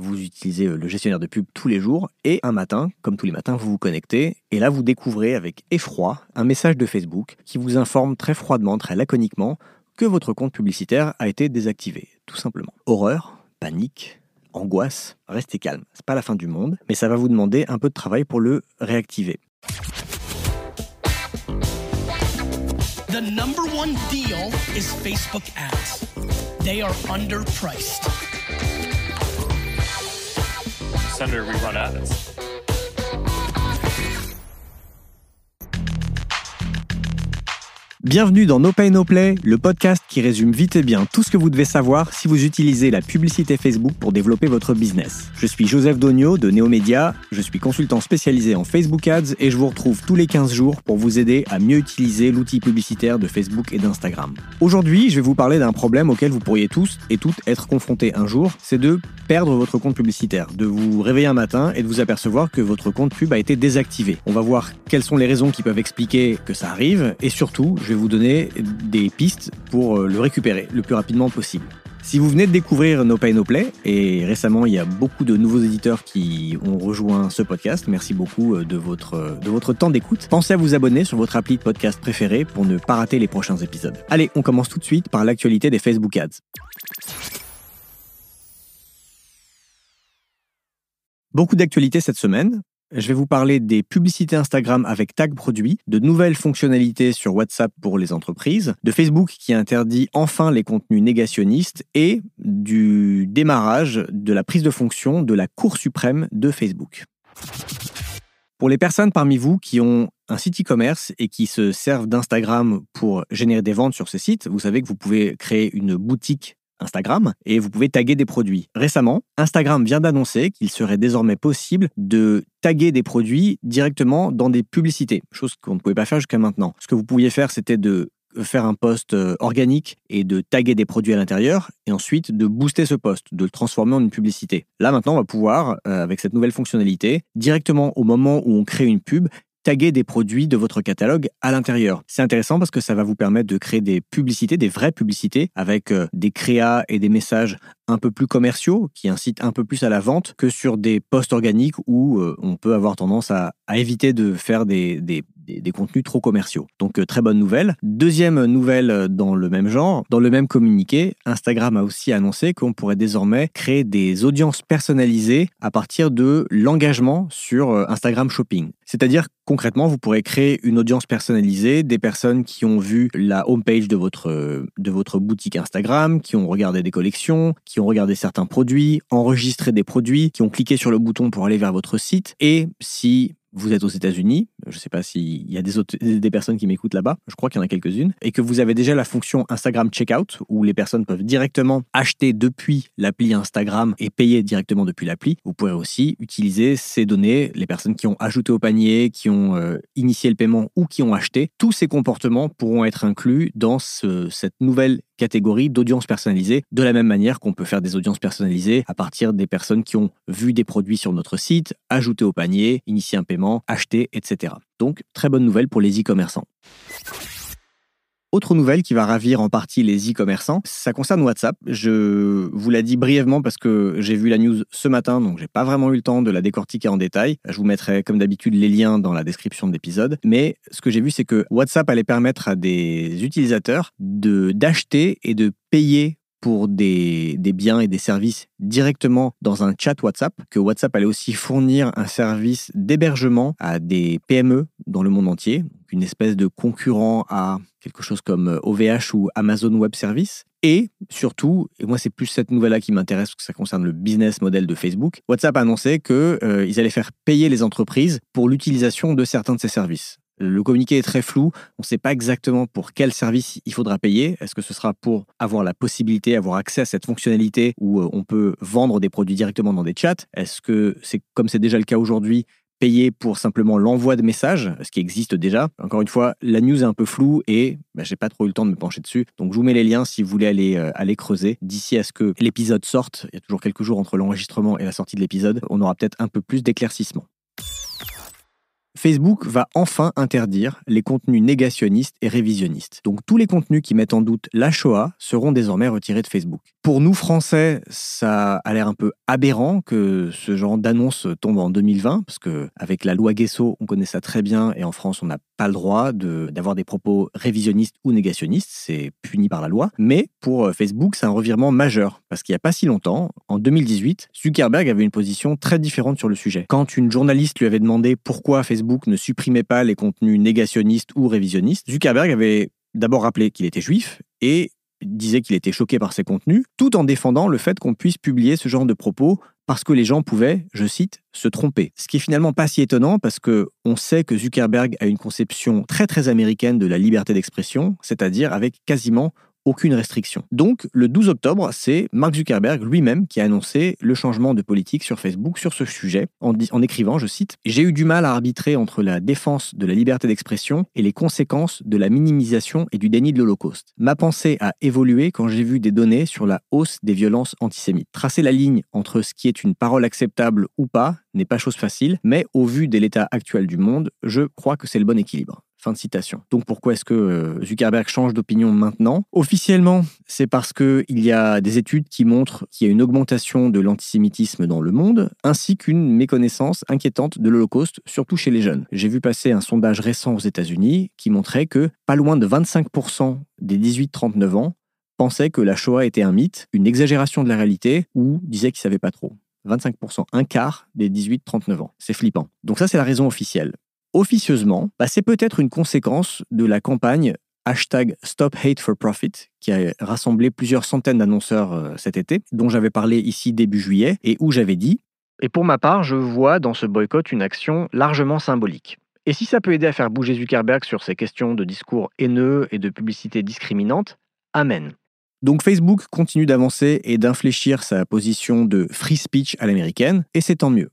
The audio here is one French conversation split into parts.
vous utilisez le gestionnaire de pub tous les jours et un matin, comme tous les matins, vous vous connectez et là vous découvrez avec effroi un message de Facebook qui vous informe très froidement, très laconiquement que votre compte publicitaire a été désactivé, tout simplement. Horreur, panique, angoisse, restez calme. C'est pas la fin du monde, mais ça va vous demander un peu de travail pour le réactiver. The number one deal is Facebook ads. They are underpriced. Senator, we run ads. Bienvenue dans No Pay No Play, le podcast qui résume vite et bien tout ce que vous devez savoir si vous utilisez la publicité Facebook pour développer votre business. Je suis Joseph Dogno de Neomédia, je suis consultant spécialisé en Facebook Ads et je vous retrouve tous les 15 jours pour vous aider à mieux utiliser l'outil publicitaire de Facebook et d'Instagram. Aujourd'hui, je vais vous parler d'un problème auquel vous pourriez tous et toutes être confrontés un jour, c'est de perdre votre compte publicitaire, de vous réveiller un matin et de vous apercevoir que votre compte pub a été désactivé. On va voir quelles sont les raisons qui peuvent expliquer que ça arrive et surtout, vais vous donner des pistes pour euh, le récupérer le plus rapidement possible. Si vous venez de découvrir No Pay No Play, et récemment il y a beaucoup de nouveaux éditeurs qui ont rejoint ce podcast, merci beaucoup euh, de votre, euh, de votre temps d'écoute. Pensez à vous abonner sur votre appli de podcast préféré pour ne pas rater les prochains épisodes. Allez, on commence tout de suite par l'actualité des Facebook Ads. Beaucoup d'actualités cette semaine. Je vais vous parler des publicités Instagram avec tag produit, de nouvelles fonctionnalités sur WhatsApp pour les entreprises, de Facebook qui interdit enfin les contenus négationnistes et du démarrage de la prise de fonction de la Cour suprême de Facebook. Pour les personnes parmi vous qui ont un site e-commerce et qui se servent d'Instagram pour générer des ventes sur ce site, vous savez que vous pouvez créer une boutique Instagram et vous pouvez taguer des produits. Récemment, Instagram vient d'annoncer qu'il serait désormais possible de taguer des produits directement dans des publicités, chose qu'on ne pouvait pas faire jusqu'à maintenant. Ce que vous pouviez faire, c'était de faire un post euh, organique et de taguer des produits à l'intérieur et ensuite de booster ce post, de le transformer en une publicité. Là maintenant, on va pouvoir, euh, avec cette nouvelle fonctionnalité, directement au moment où on crée une pub, taguer des produits de votre catalogue à l'intérieur. C'est intéressant parce que ça va vous permettre de créer des publicités, des vraies publicités, avec euh, des créas et des messages un peu plus commerciaux, qui incitent un peu plus à la vente que sur des posts organiques où euh, on peut avoir tendance à, éviter de faire des, des, des, contenus trop commerciaux. Donc euh, très bonne nouvelle. Deuxième nouvelle euh, dans le même genre, dans le même communiqué, Instagram a aussi annoncé qu'on pourrait désormais créer des audiences personnalisées à partir de l'engagement sur Instagram Shopping. C'est-à-dire concrètement, vous pourrez créer une audience personnalisée, des personnes qui ont vu la homepage de votre, de votre boutique Instagram, qui ont regardé des collections, qui regardé certains produits, enregistré des produits, qui ont cliqué sur le bouton pour aller vers votre site. Et si vous êtes aux États-Unis, je ne sais pas s'il y a des, personnes qui m'écoutent là-bas, je crois qu'il y en a quelques-unes, et que vous avez déjà la fonction Instagram Checkout, où les personnes peuvent directement acheter depuis l'appli Instagram et payer directement depuis l'appli, vous pourrez aussi utiliser ces données, les personnes qui ont ajouté au panier, qui ont euh, initié le paiement ou qui ont acheté, tous ces comportements pourront être inclus dans cette nouvelle catégorie d'audience personnalisée, de la même manière qu'on peut faire des audiences personnalisées à partir des personnes qui ont vu des produits sur notre site, ajouté au panier, initié un paiement, acheté, etc. Donc, très bonne nouvelle pour les e-commerçants. Autre nouvelle qui va ravir en partie les e-commerçants, ça concerne WhatsApp. Je vous l'ai dit brièvement parce que j'ai vu la news ce matin, donc j'ai pas vraiment eu le temps de la décortiquer en détail. Je vous mettrai comme d'habitude les liens dans la description de l'épisode. Mais ce que j'ai vu, c'est que WhatsApp allait permettre à des utilisateurs de d'acheter et de payer pour des, biens et des services directement dans un chat WhatsApp, que WhatsApp allait aussi fournir un service d'hébergement à des PME dans le monde entier, une espèce de concurrent à quelque chose comme OVH ou Amazon Web Service. Et surtout, et moi c'est plus cette nouvelle-là qui m'intéresse parce que ça concerne le business model de Facebook, WhatsApp a annoncé qu'ils euh, allaient faire payer les entreprises pour l'utilisation de certains de ces services. Le communiqué est très flou. On ne sait pas exactement pour quel service il faudra payer. Est-ce que ce sera pour avoir la possibilité, avoir accès à cette fonctionnalité où euh, on peut vendre des produits directement dans des chats? Est-ce que c'est comme c'est déjà le cas aujourd'hui payer pour simplement l'envoi de messages, ce qui existe déjà? Encore une fois, la news est un peu floue et bah, j'ai pas trop eu le temps de me pencher dessus. Donc je vous mets les liens si vous voulez aller, euh, aller creuser. D'ici à ce que l'épisode sorte, il y a toujours quelques jours entre l'enregistrement et la sortie de l'épisode, on aura peut-être un peu plus d'éclaircissement. Facebook va enfin interdire les contenus négationnistes et révisionnistes. Donc tous les contenus qui mettent en doute la Shoah seront désormais retirés de Facebook. Pour nous Français, ça a l'air un peu aberrant que ce genre d'annonce tombe en 2020, parce que avec la loi Guesso, on connaît ça très bien, et en France, on n'a pas le droit d'avoir des propos révisionnistes ou négationnistes, c'est puni par la loi. Mais pour euh, Facebook, c'est un revirement majeur, parce qu'il n'y a pas si longtemps, en 2018, Zuckerberg avait une position très différente sur le sujet. Quand une journaliste lui avait demandé pourquoi Facebook ne supprimait pas les contenus négationnistes ou révisionnistes, Zuckerberg avait d'abord rappelé qu'il était juif et disait qu'il était choqué par ces contenus, tout en défendant le fait qu'on puisse publier ce genre de propos parce que les gens pouvaient, je cite, se tromper. Ce qui est finalement pas si étonnant parce que on sait que Zuckerberg a une conception très très américaine de la liberté d'expression, c'est-à-dire avec quasiment aucune restriction. Donc, le 12 octobre, c'est Mark Zuckerberg lui-même qui a annoncé le changement de politique sur Facebook sur ce sujet, en, écrivant, je cite, J'ai eu du mal à arbitrer entre la défense de la liberté d'expression et les conséquences de la minimisation et du déni de l'Holocauste. Ma pensée a évolué quand j'ai vu des données sur la hausse des violences antisémites. Tracer la ligne entre ce qui est une parole acceptable ou pas n'est pas chose facile, mais au vu de l'état actuel du monde, je crois que c'est le bon équilibre. Fin de citation. Donc pourquoi est-ce que euh, Zuckerberg change d'opinion maintenant? Officiellement, c'est parce qu'il y a des études qui montrent qu'il y a une augmentation de l'antisémitisme dans le monde, ainsi qu'une méconnaissance inquiétante de l'Holocauste, surtout chez les jeunes. J'ai vu passer un sondage récent aux États-Unis qui montrait que pas loin de 25% des 18-39 ans pensaient que la Shoah était un mythe, une exagération de la réalité, ou disaient qu'ils ne savaient pas trop. 25%, un quart des 18-39 ans. C'est flippant. Donc ça, c'est la raison officielle officieusement, bah, c'est peut-être une conséquence de la campagne hashtag Stop Hate for Profit, qui a rassemblé plusieurs centaines d'annonceurs euh, cet été, dont j'avais parlé ici début juillet, et où j'avais dit Et pour ma part, je vois dans ce boycott une action largement symbolique. Et si ça peut aider à faire bouger Zuckerberg sur ces questions de discours haineux et de publicité discriminante, Amen. Donc Facebook continue d'avancer et d'infléchir sa position de free speech à l'américaine, et c'est tant mieux.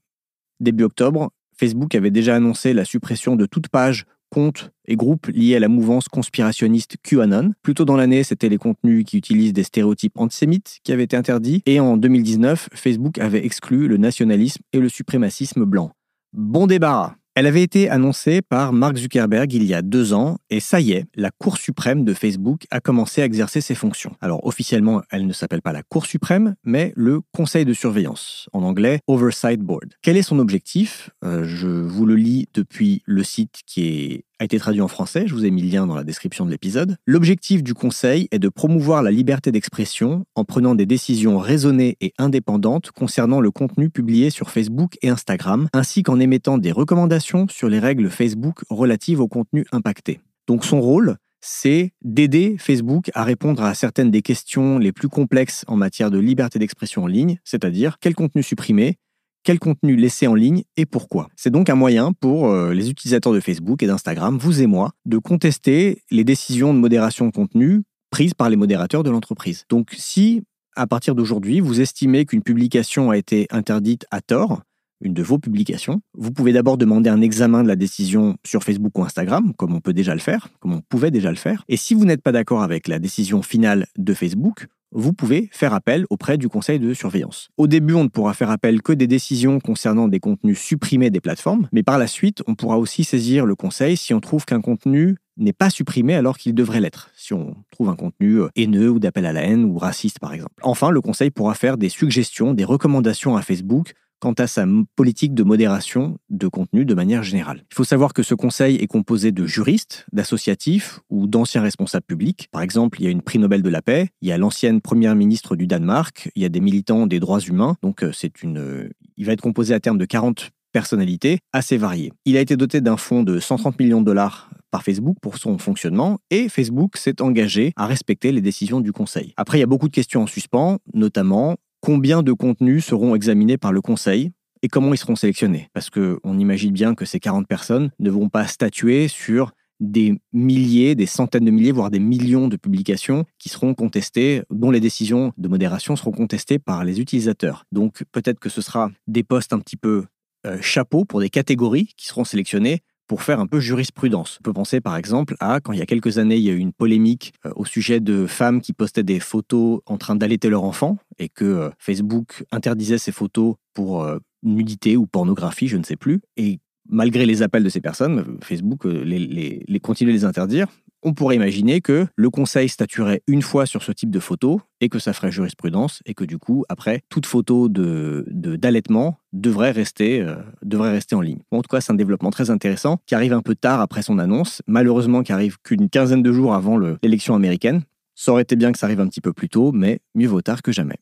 Début octobre, Facebook avait déjà annoncé la suppression de toute page, compte et groupe liés à la mouvance conspirationniste QAnon. Plus tôt dans l'année, c'était les contenus qui utilisent des stéréotypes antisémites qui avaient été interdits. Et en 2019, Facebook avait exclu le nationalisme et le suprémacisme blanc. Bon débarras elle avait été annoncée par Mark Zuckerberg il y a deux ans, et ça y est, la Cour suprême de Facebook a commencé à exercer ses fonctions. Alors officiellement, elle ne s'appelle pas la Cour suprême, mais le Conseil de surveillance, en anglais Oversight Board. Quel est son objectif? Euh, Je vous le lis depuis le site qui est a été traduit en français, je vous ai mis le lien dans la description de l'épisode. L'objectif du Conseil est de promouvoir la liberté d'expression en prenant des décisions raisonnées et indépendantes concernant le contenu publié sur Facebook et Instagram, ainsi qu'en émettant des recommandations sur les règles Facebook relatives au contenu impacté. Donc son rôle, c'est d'aider Facebook à répondre à certaines des questions les plus complexes en matière de liberté d'expression en ligne, c'est-à-dire quel contenu supprimer, quel contenu laisser en ligne et pourquoi. C'est donc un moyen pour euh, les utilisateurs de Facebook et d'Instagram, vous et moi, de contester les décisions de modération de contenu prises par les modérateurs de l'entreprise. Donc si, à partir d'aujourd'hui, vous estimez qu'une publication a été interdite à tort, une de vos publications, vous pouvez d'abord demander un examen de la décision sur Facebook ou Instagram, comme on peut déjà le faire, comme on pouvait déjà le faire. Et si vous n'êtes pas d'accord avec la décision finale de Facebook, vous pouvez faire appel auprès du conseil de surveillance. Au début, on ne pourra faire appel que des décisions concernant des contenus supprimés des plateformes, mais par la suite, on pourra aussi saisir le conseil si on trouve qu'un contenu n'est pas supprimé alors qu'il devrait l'être, si on trouve un contenu euh, haineux ou d'appel à la haine ou raciste par exemple. Enfin, le conseil pourra faire des suggestions, des recommandations à Facebook quant à sa politique de modération de contenu de manière générale. Il faut savoir que ce conseil est composé de juristes, d'associatifs ou d'anciens responsables publics. Par exemple, il y a une prix Nobel de la paix, il y a l'ancienne première ministre du Danemark, il y a des militants des droits humains. Donc euh, c'est une euh, il va être composé à terme de 40 personnalités assez variées. Il a été doté d'un fonds de 130 millions de dollars par Facebook pour son fonctionnement et Facebook s'est engagé à respecter les décisions du Conseil. Après, il y a beaucoup de questions en suspens, notamment combien de contenus seront examinés par le Conseil et comment ils seront sélectionnés. Parce qu'on imagine bien que ces 40 personnes ne vont pas statuer sur des milliers, des centaines de milliers, voire des millions de publications qui seront contestées, dont les décisions de modération seront contestées par les utilisateurs. Donc peut-être que ce sera des postes un petit peu euh, chapeaux pour des catégories qui seront sélectionnées pour faire un peu jurisprudence. On peut penser par exemple à quand il y a quelques années, il y a eu une polémique euh, au sujet de femmes qui postaient des photos en train d'allaiter leur enfant et que euh, Facebook interdisait ces photos pour euh, nudité ou pornographie, je ne sais plus. Et malgré les appels de ces personnes, Facebook les, de les interdire. On pourrait imaginer que le conseil statuerait une fois sur ce type de photo et que ça ferait jurisprudence et que du coup, après, toute photo de, d'allaitement devrait rester, euh, devrait rester en ligne. en tout cas, c'est un développement très intéressant qui arrive un peu tard après son annonce, malheureusement qui arrive qu'une quinzaine de jours avant le, l'élection américaine. Ça aurait été bien que ça arrive un petit peu plus tôt, mais mieux vaut tard que jamais.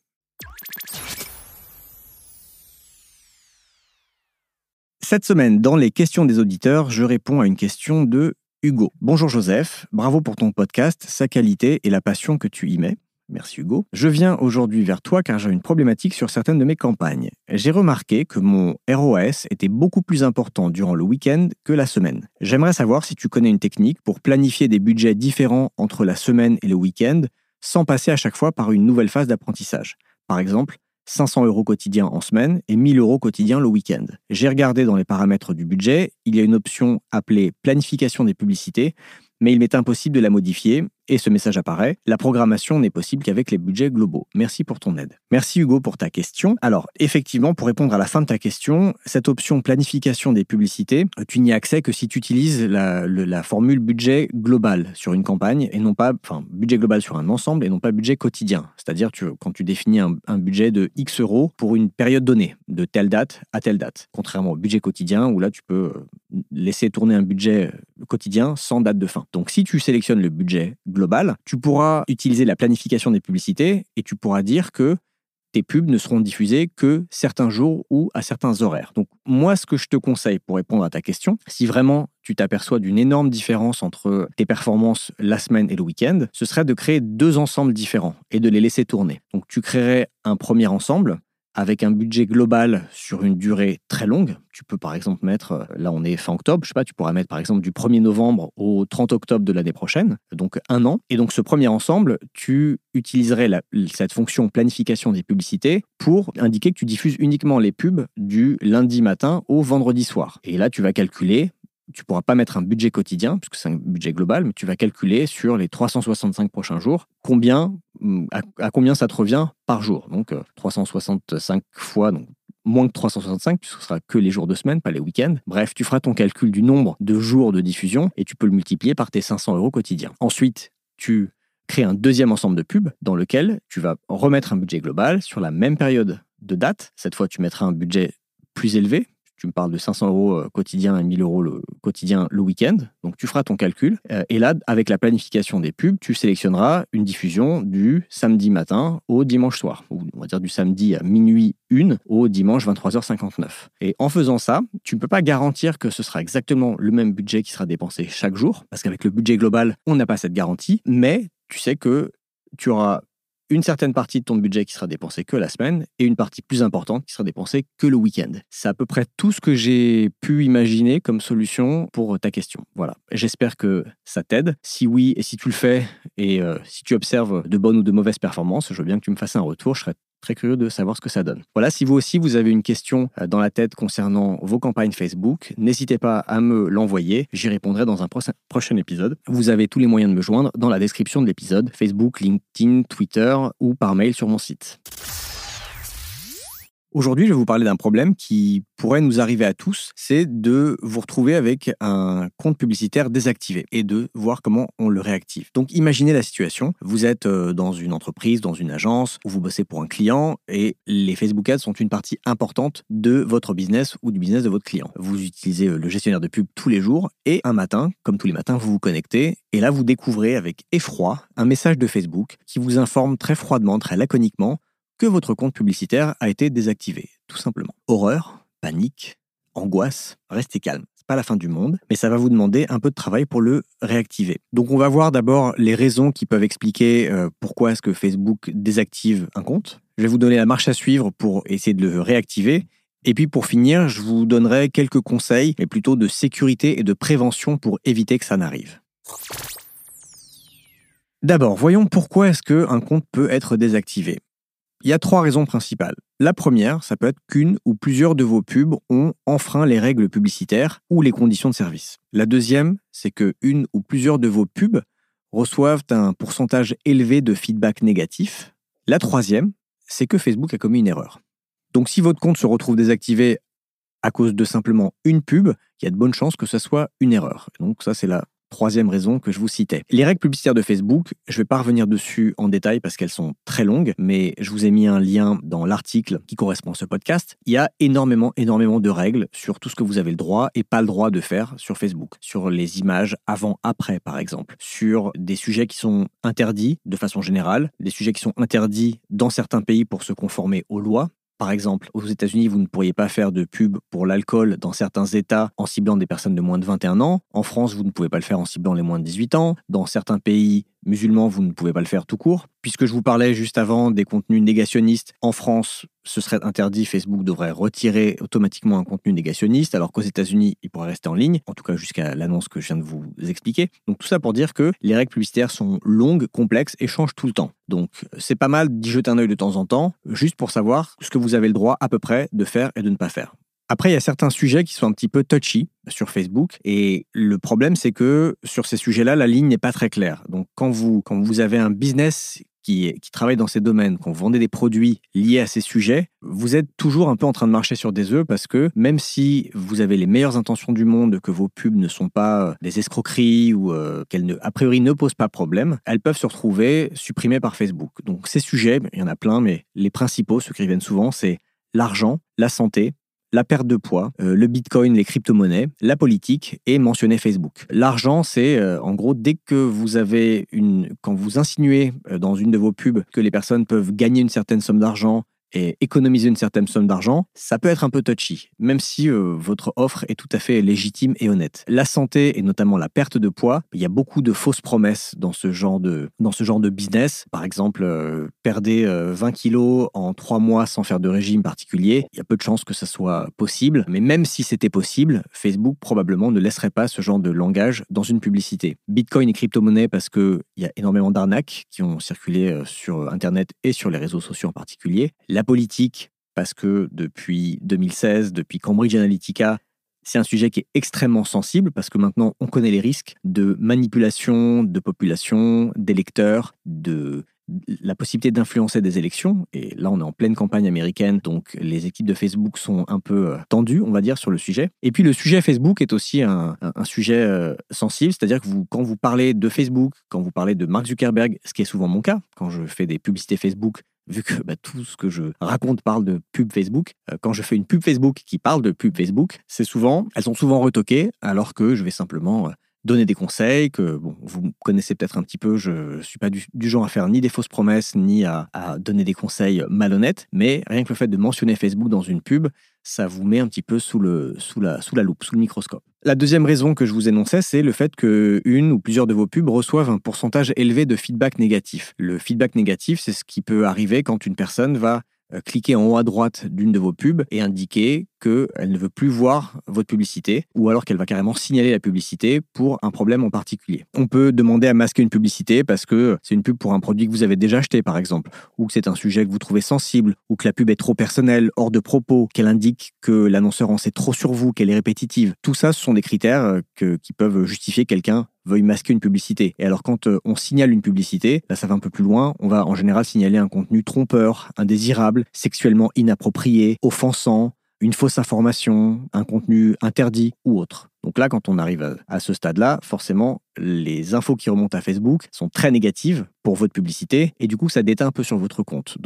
Cette semaine, dans les questions des auditeurs, je réponds à une question de Hugo. Bonjour Joseph, bravo pour ton podcast, sa qualité et la passion que tu y mets. Merci Hugo. Je viens aujourd'hui vers toi car j'ai une problématique sur certaines de mes campagnes. J'ai remarqué que mon ROS était beaucoup plus important durant le week-end que la semaine. J'aimerais savoir si tu connais une technique pour planifier des budgets différents entre la semaine et le week-end sans passer à chaque fois par une nouvelle phase d'apprentissage. Par exemple, 500 euros quotidiens en semaine et 1000 euros quotidiens le week-end. J'ai regardé dans les paramètres du budget, il y a une option appelée planification des publicités, mais il m'est impossible de la modifier et ce message apparaît. La programmation n'est possible qu'avec les budgets globaux. Merci pour ton aide. Merci Hugo pour ta question. Alors, effectivement, pour répondre à la fin de ta question, cette option planification des publicités, tu n'y as accès que si tu utilises la, formule budget global sur une campagne et non pas, enfin, budget global sur un ensemble et non pas budget quotidien. C'est-à-dire tu, quand tu définis un, un, budget de X euros pour une période donnée, de telle date à telle date. Contrairement au budget quotidien où là, tu peux euh, laisser tourner un budget quotidien sans date de fin. Donc, si tu sélectionnes le budget tu pourras utiliser la planification des publicités et tu pourras dire que tes pubs ne seront diffusées que certains jours ou à certains horaires. Donc moi, ce que je te conseille pour répondre à ta question, si vraiment tu t'aperçois d'une énorme différence entre tes performances la semaine et le week-end, ce serait de créer deux ensembles différents et de les laisser tourner. Donc tu créerais un premier ensemble avec un budget global sur une durée très longue. Tu peux par exemple mettre, euh, là on est fin octobre, je sais pas, tu pourras mettre par exemple du 1er novembre au 30 octobre de l'année prochaine, donc un an. Et donc ce premier ensemble, tu utiliserais cette fonction planification des publicités pour indiquer que tu diffuses uniquement les pubs du lundi matin au vendredi soir. Et là tu vas calculer tu pourras pas mettre un budget quotidien, puisque c'est un budget global, mais tu vas calculer sur les 365 prochains jours mm, à, combien ça te revient par jour. Donc 365 euh, fois, donc moins que 365, puisque ce sera que les jours de semaine, pas les week-ends. Bref, tu feras ton calcul du nombre de jours de diffusion et tu peux le multiplier par tes 500 euros quotidiens. Ensuite, tu crées un deuxième ensemble de pubs dans lequel tu vas remettre un budget global sur la même période de date. Cette fois, tu mettras un budget plus élevé, tu me parles de 500 euros euh, quotidien et 1000 euros le quotidien le week-end. Donc tu feras ton calcul. Euh, et là, avec la planification des pubs, tu sélectionneras une diffusion du samedi matin au dimanche soir. Ou on va dire du samedi à minuit 1 au dimanche 23h59. Et en faisant ça, tu ne peux pas garantir que ce sera exactement le même budget qui sera dépensé chaque jour. Parce qu'avec le budget global, on n'a pas cette garantie. Mais tu sais que tu auras une certaine partie de ton budget qui sera dépensée que la semaine et une partie plus importante qui sera dépensée que le week-end. C'est à peu près tout ce que j'ai pu imaginer comme solution pour ta question. Voilà. J'espère que ça t'aide. Si oui, et si tu le fais, et euh, si tu observes de bonnes ou de mauvaises performances, je veux bien que tu me fasses un retour. Très curieux de savoir ce que ça donne. Voilà, si vous aussi vous avez une question euh, dans la tête concernant vos campagnes Facebook, n'hésitez pas à me l'envoyer, j'y répondrai dans un prochain épisode. Vous avez tous les moyens de me joindre dans la description de l'épisode, Facebook, LinkedIn, Twitter ou par mail sur mon site. Aujourd'hui, je vais vous parler d'un problème qui pourrait nous arriver à tous, c'est de vous retrouver avec un compte publicitaire désactivé et de voir comment on le réactive. Donc imaginez la situation, vous êtes euh, dans une entreprise, dans une agence, où vous bossez pour un client et les Facebook Ads sont une partie importante de votre business ou du business de votre client. Vous utilisez euh, le gestionnaire de pub tous les jours et un matin, comme tous les matins, vous vous connectez et là vous découvrez avec effroi un message de Facebook qui vous informe très froidement, très laconiquement que votre compte publicitaire a été désactivé, tout simplement. Horreur, panique, angoisse, restez calme. C'est pas la fin du monde, mais ça va vous demander un peu de travail pour le réactiver. Donc on va voir d'abord les raisons qui peuvent expliquer euh, pourquoi est-ce que Facebook désactive un compte. Je vais vous donner la marche à suivre pour essayer de le réactiver. Et puis pour finir, je vous donnerai quelques conseils, mais plutôt de sécurité et de prévention pour éviter que ça n'arrive. D'abord, voyons pourquoi est-ce qu'un compte peut être désactivé. Il y a trois raisons principales. La première, ça peut être qu'une ou plusieurs de vos pubs ont enfreint les règles publicitaires ou les conditions de service. La deuxième, c'est que une ou plusieurs de vos pubs reçoivent un pourcentage élevé de feedback négatif. La troisième, c'est que Facebook a commis une erreur. Donc si votre compte se retrouve désactivé à cause de simplement une pub, il y a de bonnes chances que ce soit une erreur. Donc ça, c'est la Troisième raison que je vous citais. Les règles publicitaires de Facebook, je ne vais pas revenir dessus en détail parce qu'elles sont très longues, mais je vous ai mis un lien dans l'article qui correspond à ce podcast. Il y a énormément, énormément de règles sur tout ce que vous avez le droit et pas le droit de faire sur Facebook. Sur les images avant-après, par exemple. Sur des sujets qui sont interdits de façon générale, des sujets qui sont interdits dans certains pays pour se conformer aux lois, par exemple, aux États-Unis, vous ne pourriez pas faire de pub pour l'alcool dans certains États en ciblant des personnes de moins de 21 ans. En France, vous ne pouvez pas le faire en ciblant les moins de 18 ans. Dans certains pays, musulmans, vous ne pouvez pas le faire tout court. Puisque je vous parlais juste avant des contenus négationnistes, en France, ce serait interdit. Facebook devrait retirer automatiquement un contenu négationniste, alors qu'aux États-Unis, il pourrait rester en ligne, en tout cas jusqu'à l'annonce que je viens de vous expliquer. Donc tout ça pour dire que les règles publicitaires sont longues, complexes et changent tout le temps. Donc c'est pas mal d'y jeter un œil de temps en temps, juste pour savoir ce que vous avez le droit à peu près de faire et de ne pas faire. Après, il y a certains sujets qui sont un petit peu touchy sur Facebook. Et le problème, c'est que sur ces sujets-là, la ligne n'est pas très claire. Donc, quand vous, quand vous avez un business qui, qui travaille dans ces domaines, quand vous vendez des produits liés à ces sujets, vous êtes toujours un peu en train de marcher sur des œufs parce que même si vous avez les meilleures intentions du monde, que vos pubs ne sont pas euh, des escroqueries ou euh, qu'elles, ne, a priori, ne posent pas problème, elles peuvent se retrouver supprimées par Facebook. Donc, ces sujets, il y en a plein, mais les principaux, ceux qui reviennent souvent, c'est l'argent, la santé, la perte de poids, euh, le bitcoin, les crypto-monnaies, la politique et mentionner Facebook. L'argent, c'est euh, en gros dès que vous avez une. Quand vous insinuez euh, dans une de vos pubs que les personnes peuvent gagner une certaine somme d'argent et économiser une certaine somme d'argent, ça peut être un peu touchy, même si euh, votre offre est tout à fait légitime et honnête. La santé et notamment la perte de poids, il y a beaucoup de fausses promesses dans ce genre de, dans ce genre de business. Par exemple, euh, perdez 20 euh, kilos en trois mois sans faire de régime particulier. Il y a peu de chances que ça soit possible, mais même si c'était possible, Facebook probablement ne laisserait pas ce genre de langage dans une publicité. Bitcoin et crypto-monnaie parce qu'il y a énormément d'arnaques qui ont circulé sur Internet et sur les réseaux sociaux en particulier. Politique, parce que depuis 2016, depuis Cambridge Analytica, c'est un sujet qui est extrêmement sensible parce que maintenant on connaît les risques de manipulation de population, d'électeurs, de la possibilité d'influencer des élections. Et là, on est en pleine campagne américaine, donc les équipes de Facebook sont un peu euh, tendues, on va dire, sur le sujet. Et puis le sujet Facebook est aussi un, sujet euh, sensible, c'est-à-dire que vous, quand vous parlez de Facebook, quand vous parlez de Mark Zuckerberg, ce qui est souvent mon cas, quand je fais des publicités Facebook, vu que bah, tout ce que je raconte parle de pub Facebook, euh, quand je fais une pub Facebook qui parle de pub Facebook, c'est souvent, elles sont souvent retoquées, alors que je vais simplement euh, donner des conseils que vous connaissez peut-être un petit peu. Je ne suis pas du, genre à faire ni des fausses promesses, ni à, donner des conseils malhonnêtes. Mais rien que le fait de mentionner Facebook dans une pub, ça vous met un petit peu sous, la, sous la loupe, sous le microscope. La deuxième raison que je vous énonçais, c'est le fait que une ou plusieurs de vos pubs reçoivent un pourcentage élevé de feedback négatif. Le feedback négatif, c'est ce qui peut arriver quand une personne va euh, cliquer en haut à droite d'une de vos pubs et indiquer qu'elle ne veut plus voir votre publicité ou alors qu'elle va carrément signaler la publicité pour un problème en particulier. On peut demander à masquer une publicité parce que c'est une pub pour un produit que vous avez déjà acheté par exemple ou que c'est un sujet que vous trouvez sensible ou que la pub est trop personnelle, hors de propos, qu'elle indique que l'annonceur en sait trop sur vous, qu'elle est répétitive. Tout ça, ce sont des critères euh, qui peuvent justifier quelqu'un veuille masquer une publicité. Et alors quand euh, on signale une publicité, là ça va un peu plus loin, on va en général signaler un contenu trompeur, indésirable, sexuellement inapproprié, offensant, une fausse information, un contenu interdit ou autre. Donc là, quand on arrive à, ce stade-là, forcément, les infos qui remontent à Facebook sont très négatives pour votre publicité et du coup, ça déteint un peu sur votre compte.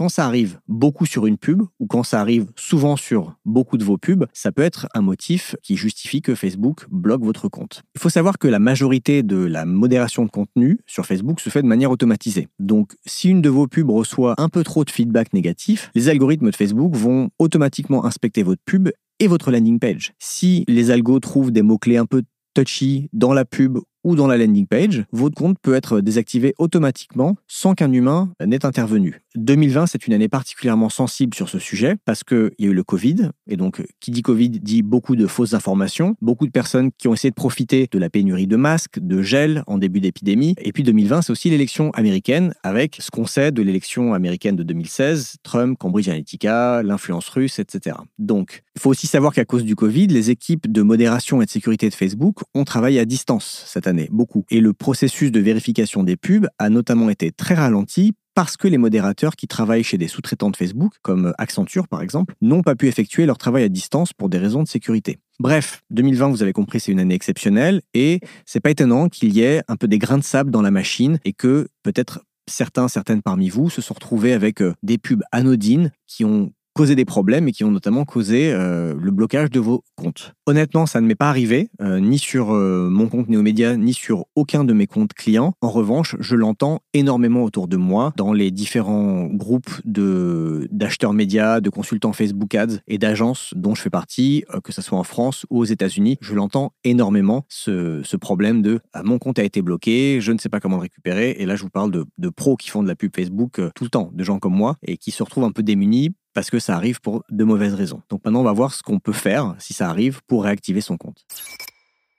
Quand ça arrive beaucoup sur une pub ou quand ça arrive souvent sur beaucoup de vos pubs, ça peut être un motif qui justifie que Facebook bloque votre compte. Il faut savoir que la majorité de la modération de contenu sur Facebook se fait de manière automatisée. Donc si une de vos pubs reçoit un peu trop de feedback négatif, les algorithmes de Facebook vont automatiquement inspecter votre pub et votre landing page. Si les algos trouvent des mots-clés un peu touchy dans la pub ou dans la landing page, votre compte peut être désactivé automatiquement sans qu'un humain n'ait intervenu. 2020, c'est une année particulièrement sensible sur ce sujet parce qu'il y a eu le Covid, et donc qui dit Covid dit beaucoup de fausses informations, beaucoup de personnes qui ont essayé de profiter de la pénurie de masques, de gel en début d'épidémie, et puis 2020, c'est aussi l'élection américaine avec ce qu'on sait de l'élection américaine de 2016, Trump, Cambridge Analytica, l'influence russe, etc. Donc, il faut aussi savoir qu'à cause du Covid, les équipes de modération et de sécurité de Facebook ont travaillé à distance cette année, beaucoup. Et le processus de vérification des pubs a notamment été très ralenti parce que les modérateurs qui travaillent chez des sous-traitants de Facebook, comme Accenture par exemple, n'ont pas pu effectuer leur travail à distance pour des raisons de sécurité. Bref, 2020, vous avez compris, c'est une année exceptionnelle et c'est pas étonnant qu'il y ait un peu des grains de sable dans la machine et que peut-être certains, certaines parmi vous se sont retrouvés avec euh, des pubs anodines qui ont causé des problèmes et qui ont notamment causé euh, le blocage de vos comptes. Honnêtement, ça ne m'est pas arrivé, euh, ni sur euh, mon compte Neomédia, ni sur aucun de mes comptes clients. En revanche, je l'entends énormément autour de moi, dans les différents groupes d'acheteurs médias, de consultants Facebook Ads et d'agences dont je fais partie, que ce soit en France ou aux États-Unis. Je l'entends énormément, ce, ce problème de ah, mon compte a été bloqué, je ne sais pas comment le récupérer. Et là, je vous parle de, de pros qui font de la pub Facebook tout le temps, de gens comme moi, et qui se retrouvent un peu démunis parce que ça arrive pour de mauvaises raisons. Donc maintenant, on va voir ce qu'on peut faire, si ça arrive, pour réactiver son compte.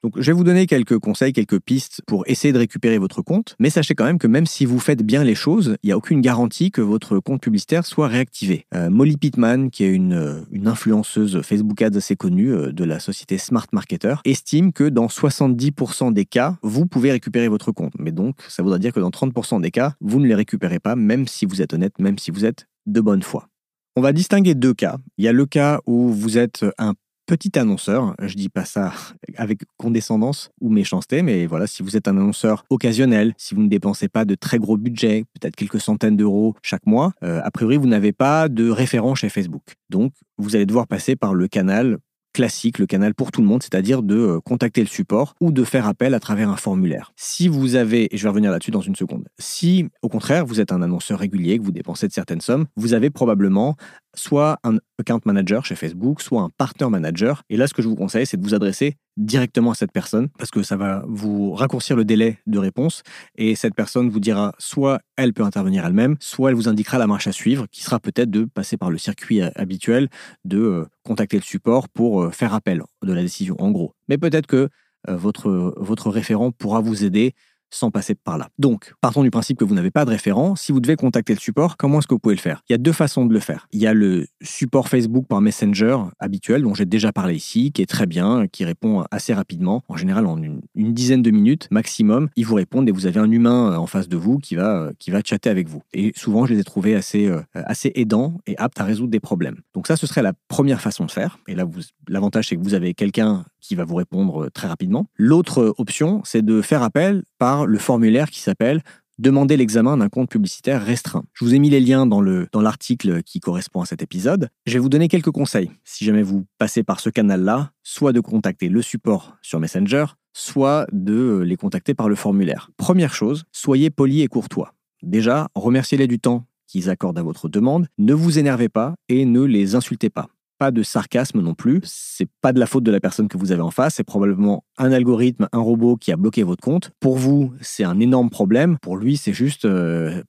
Donc, je vais vous donner quelques conseils, quelques pistes pour essayer de récupérer votre compte. Mais sachez quand même que même si vous faites bien les choses, il n'y a aucune garantie que votre compte publicitaire soit réactivé. Euh, Molly Pittman, qui est une, euh, une, influenceuse Facebook Ads assez connue euh, de la société Smart Marketer, estime que dans 70% des cas, vous pouvez récupérer votre compte. Mais donc, ça voudrait dire que dans 30% des cas, vous ne les récupérez pas, même si vous êtes honnête, même si vous êtes de bonne foi. On va distinguer deux cas. Il y a le cas où vous êtes un petit annonceur, je dis pas ça avec condescendance ou méchanceté, mais voilà, si vous êtes un annonceur occasionnel, si vous ne dépensez pas de très gros budgets, peut-être quelques centaines d'euros chaque mois, euh, a priori vous n'avez pas de référent chez Facebook. Donc vous allez devoir passer par le canal classique, le canal pour tout le monde, c'est-à-dire de euh, contacter le support ou de faire appel à travers un formulaire. Si vous avez, et je vais revenir là-dessus dans une seconde, si au contraire vous êtes un annonceur régulier, que vous dépensez de certaines sommes, vous avez probablement soit un account manager chez Facebook, soit un partner manager. Et là, ce que je vous conseille, c'est de vous adresser directement à cette personne parce que ça va vous raccourcir le délai de réponse et cette personne vous dira soit elle peut intervenir elle-même, soit elle vous indiquera la marche à suivre qui sera peut-être de passer par le circuit habituel de euh, contacter le support pour euh, faire appel de la décision en gros. Mais peut-être que euh, votre, votre référent pourra vous aider sans passer par là. Donc, partons du principe que vous n'avez pas de référent. Si vous devez contacter le support, comment est-ce que vous pouvez le faire? Il y a deux façons de le faire. Il y a le support Facebook par Messenger habituel, dont j'ai déjà parlé ici, qui est très bien, qui répond assez rapidement, en général en une, dizaine de minutes maximum. Ils vous répondent et vous avez un humain en face de vous qui va, qui va chatter avec vous. Et souvent, je les ai trouvés assez, euh, assez aidants et aptes à résoudre des problèmes. Donc ça, ce serait la première façon de faire. Et là, l'avantage, c'est que vous avez quelqu'un qui va vous répondre très rapidement. L'autre option, c'est de faire appel par le formulaire qui s'appelle Demander l'examen d'un compte publicitaire restreint. Je vous ai mis les liens dans l'article dans qui correspond à cet épisode. Je vais vous donner quelques conseils. Si jamais vous passez par ce canal-là, soit de contacter le support sur Messenger, soit de les contacter par le formulaire. Première chose, soyez poli et courtois. Déjà, remerciez-les du temps qu'ils accordent à votre demande, ne vous énervez pas et ne les insultez pas pas de sarcasme non plus. C'est pas de la faute de la personne que vous avez en face. C'est probablement un algorithme, un robot qui a bloqué votre compte. Pour vous, c'est un énorme problème. Pour lui, c'est juste euh,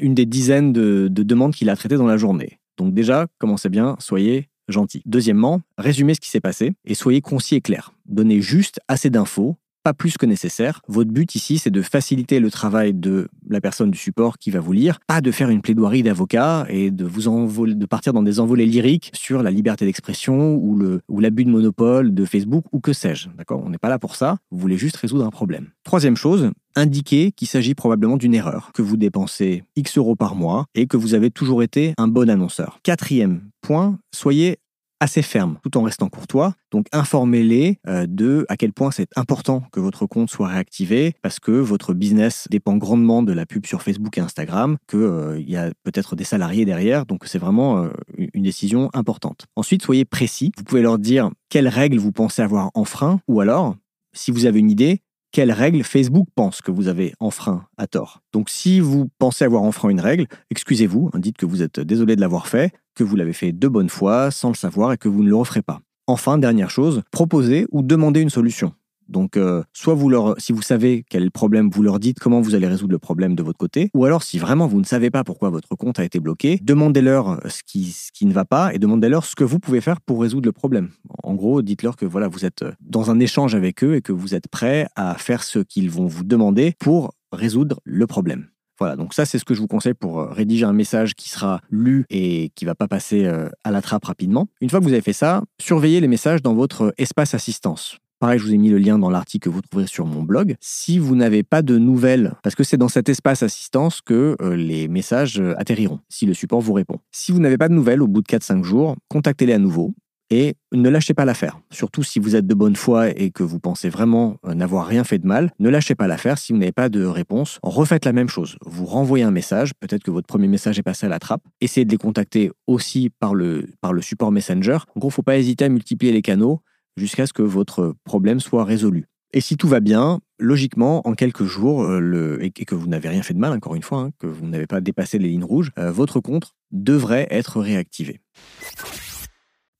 une des dizaines de, de demandes qu'il a traitées dans la journée. Donc déjà, commencez bien, soyez gentil. Deuxièmement, résumez ce qui s'est passé et soyez concis et clair. Donnez juste assez d'infos pas plus que nécessaire. Votre but ici, c'est de faciliter le travail de la personne du support qui va vous lire, pas de faire une plaidoirie d'avocat et de vous envoler, de partir dans des envolées lyriques sur la liberté d'expression ou le ou l'abus de monopole de Facebook ou que sais-je. D'accord? On n'est pas là pour ça. Vous voulez juste résoudre un problème. Troisième chose, indiquez qu'il s'agit probablement d'une erreur, que vous dépensez X euros par mois et que vous avez toujours été un bon annonceur. Quatrième point, soyez assez ferme tout en restant courtois. Donc informez-les euh, de à quel point c'est important que votre compte soit réactivé parce que votre business dépend grandement de la pub sur Facebook et Instagram, qu'il euh, y a peut-être des salariés derrière, donc c'est vraiment euh, une décision importante. Ensuite, soyez précis. Vous pouvez leur dire quelles règles vous pensez avoir enfreint ou alors, si vous avez une idée, quelles règles Facebook pense que vous avez enfreint à tort. Donc si vous pensez avoir enfreint une règle, excusez-vous, hein, dites que vous êtes désolé de l'avoir fait, que vous l'avez fait de bonne foi, sans le savoir et que vous ne le referez pas. Enfin, dernière chose, proposez ou demandez une solution. Donc, euh, soit vous leur, si vous savez quel problème, vous leur dites comment vous allez résoudre le problème de votre côté, ou alors si vraiment vous ne savez pas pourquoi votre compte a été bloqué, demandez-leur ce qui, ce qui ne va pas et demandez-leur ce que vous pouvez faire pour résoudre le problème. En gros, dites-leur que voilà, vous êtes dans un échange avec eux et que vous êtes prêt à faire ce qu'ils vont vous demander pour résoudre le problème. Voilà, donc ça c'est ce que je vous conseille pour euh, rédiger un message qui sera lu et qui va pas passer euh, à la trappe rapidement. Une fois que vous avez fait ça, surveillez les messages dans votre espace assistance. Pareil, je vous ai mis le lien dans l'article que vous trouverez sur mon blog. Si vous n'avez pas de nouvelles, parce que c'est dans cet espace assistance que euh, les messages euh, atterriront, si le support vous répond. Si vous n'avez pas de nouvelles au bout de 4-5 jours, contactez-les à nouveau et ne lâchez pas l'affaire. Surtout si vous êtes de bonne foi et que vous pensez vraiment euh, n'avoir rien fait de mal, ne lâchez pas l'affaire si vous n'avez pas de réponse. Refaites la même chose. Vous renvoyez un message, peut-être que votre premier message est passé à la trappe. Essayez de les contacter aussi par le, par le support Messenger. En gros, il ne faut pas hésiter à multiplier les canaux jusqu'à ce que votre problème soit résolu. Et si tout va bien, logiquement, en quelques jours, euh, et que vous n'avez rien fait de mal, encore une fois, hein, que vous n'avez pas dépassé les lignes rouges, euh, votre compte devrait être réactivé.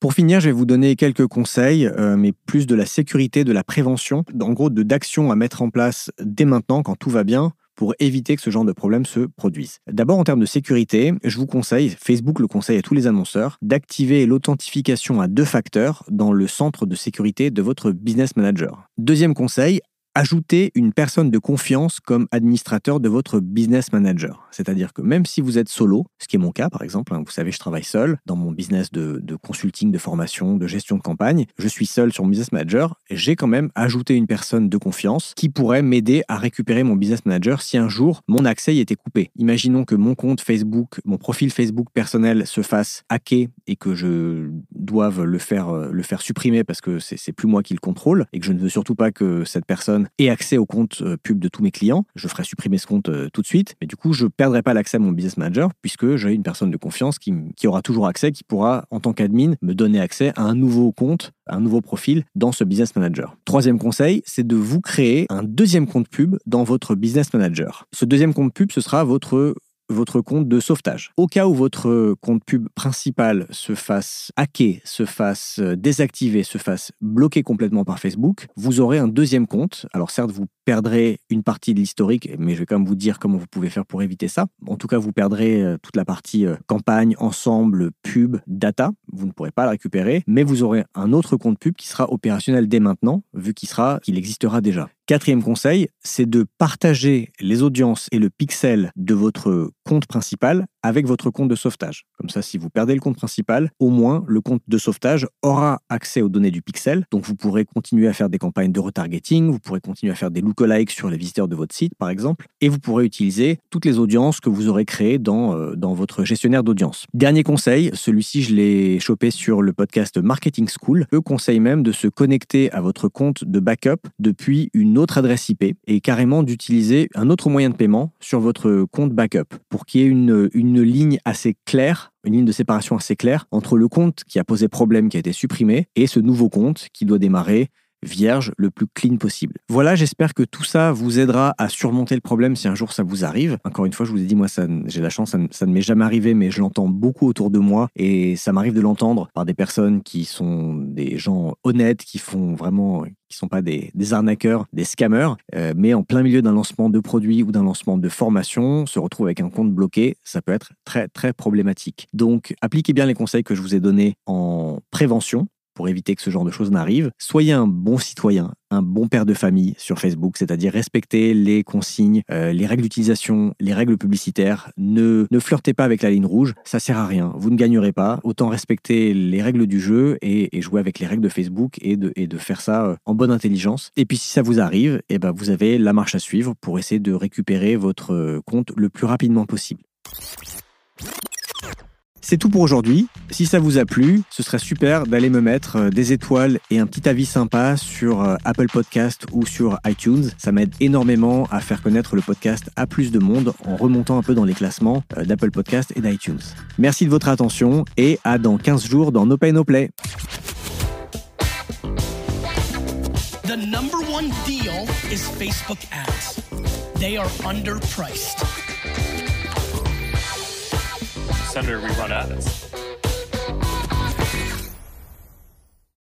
Pour finir, je vais vous donner quelques conseils, euh, mais plus de la sécurité, de la prévention, en gros d'actions à mettre en place dès maintenant quand tout va bien pour éviter que ce genre de problème se produise. D'abord, en termes de sécurité, je vous conseille, Facebook le conseille à tous les annonceurs, d'activer l'authentification à deux facteurs dans le centre de sécurité de votre business manager. Deuxième conseil, ajoutez une personne de confiance comme administrateur de votre business manager. C'est-à-dire que même si vous êtes solo, ce qui est mon cas par exemple, hein, vous savez, je travaille seul dans mon business de, consulting, de formation, de gestion de campagne, je suis seul sur mon business manager, j'ai quand même ajouté une personne de confiance qui pourrait m'aider à récupérer mon business manager si un jour mon accès y était coupé. Imaginons que mon compte Facebook, mon profil Facebook personnel se fasse hacker et que je doive le faire, euh, le faire supprimer parce que c'est plus moi qui le contrôle et que je ne veux surtout pas que cette personne et accès au compte euh, pub de tous mes clients. Je ferai supprimer ce compte euh, tout de suite, mais du coup, je ne perdrai pas l'accès à mon business manager puisque j'ai une personne de confiance qui, aura toujours accès, qui pourra, en tant qu'admin, me donner accès à un nouveau compte, un nouveau profil dans ce business manager. Troisième conseil, c'est de vous créer un deuxième compte pub dans votre business manager. Ce deuxième compte pub, ce sera votre votre compte de sauvetage. Au cas où votre compte pub principal se fasse hacker, se fasse euh, désactiver, se fasse bloquer complètement par Facebook, vous aurez un deuxième compte. Alors certes, vous perdrez une partie de l'historique, mais je vais quand même vous dire comment vous pouvez faire pour éviter ça. En tout cas, vous perdrez euh, toute la partie euh, campagne, ensemble, pub, data. Vous ne pourrez pas la récupérer, mais vous aurez un autre compte pub qui sera opérationnel dès maintenant, vu qu'il sera, qu'il existera déjà. Quatrième conseil, c'est de partager les audiences et le pixel de votre compte principal avec votre compte de sauvetage. Comme ça, si vous perdez le compte principal, au moins le compte de sauvetage aura accès aux données du pixel. Donc vous pourrez continuer à faire des campagnes de retargeting, vous pourrez continuer à faire des lookalikes sur les visiteurs de votre site, par exemple, et vous pourrez utiliser toutes les audiences que vous aurez créées dans, euh, dans votre gestionnaire d'audience. Dernier conseil, celui-ci, je l'ai chopé sur le podcast Marketing School. Je conseille même de se connecter à votre compte de backup depuis une autre adresse IP et carrément d'utiliser un autre moyen de paiement sur votre compte backup pour qu'il y ait une ligne assez claire une ligne de séparation assez claire entre le compte qui a posé problème, qui a été supprimé, et ce nouveau compte qui doit démarrer vierge, le plus clean possible. Voilà, j'espère que tout ça vous aidera à surmonter le problème si un jour ça vous arrive. Encore une fois, je vous ai dit, moi, j'ai la chance, ça, ne m'est jamais arrivé, mais je l'entends beaucoup autour de moi et ça m'arrive de l'entendre par des personnes qui sont des gens honnêtes, qui font vraiment qui sont pas des, arnaqueurs, des scammers, euh, mais en plein milieu d'un lancement de produit ou d'un lancement de formation, se retrouve avec un compte bloqué, ça peut être très très problématique. Donc appliquez bien les conseils que je vous ai donnés en prévention pour éviter que ce genre de choses n'arrive. Soyez un bon citoyen, un bon père de famille sur Facebook, c'est-à-dire respectez les consignes, euh, les règles d'utilisation, les règles publicitaires. Ne, ne flirtez pas avec la ligne rouge, ça sert à rien. Vous ne gagnerez pas. Autant respecter les règles du jeu et, jouer avec les règles de Facebook et de, et de faire ça euh, en bonne intelligence. Et puis si ça vous arrive, eh ben vous avez la marche à suivre pour essayer de récupérer votre euh, compte le plus rapidement possible. C'est tout pour aujourd'hui. Si ça vous a plu, ce serait super d'aller me mettre euh, des étoiles et un petit avis sympa sur euh, Apple Podcast ou sur iTunes. Ça m'aide énormément à faire connaître le podcast à plus de monde en remontant un peu dans les classements euh, d'Apple Podcast et d'iTunes. Merci de votre attention et à dans 15 jours dans No Pay No Play. Under we run at us.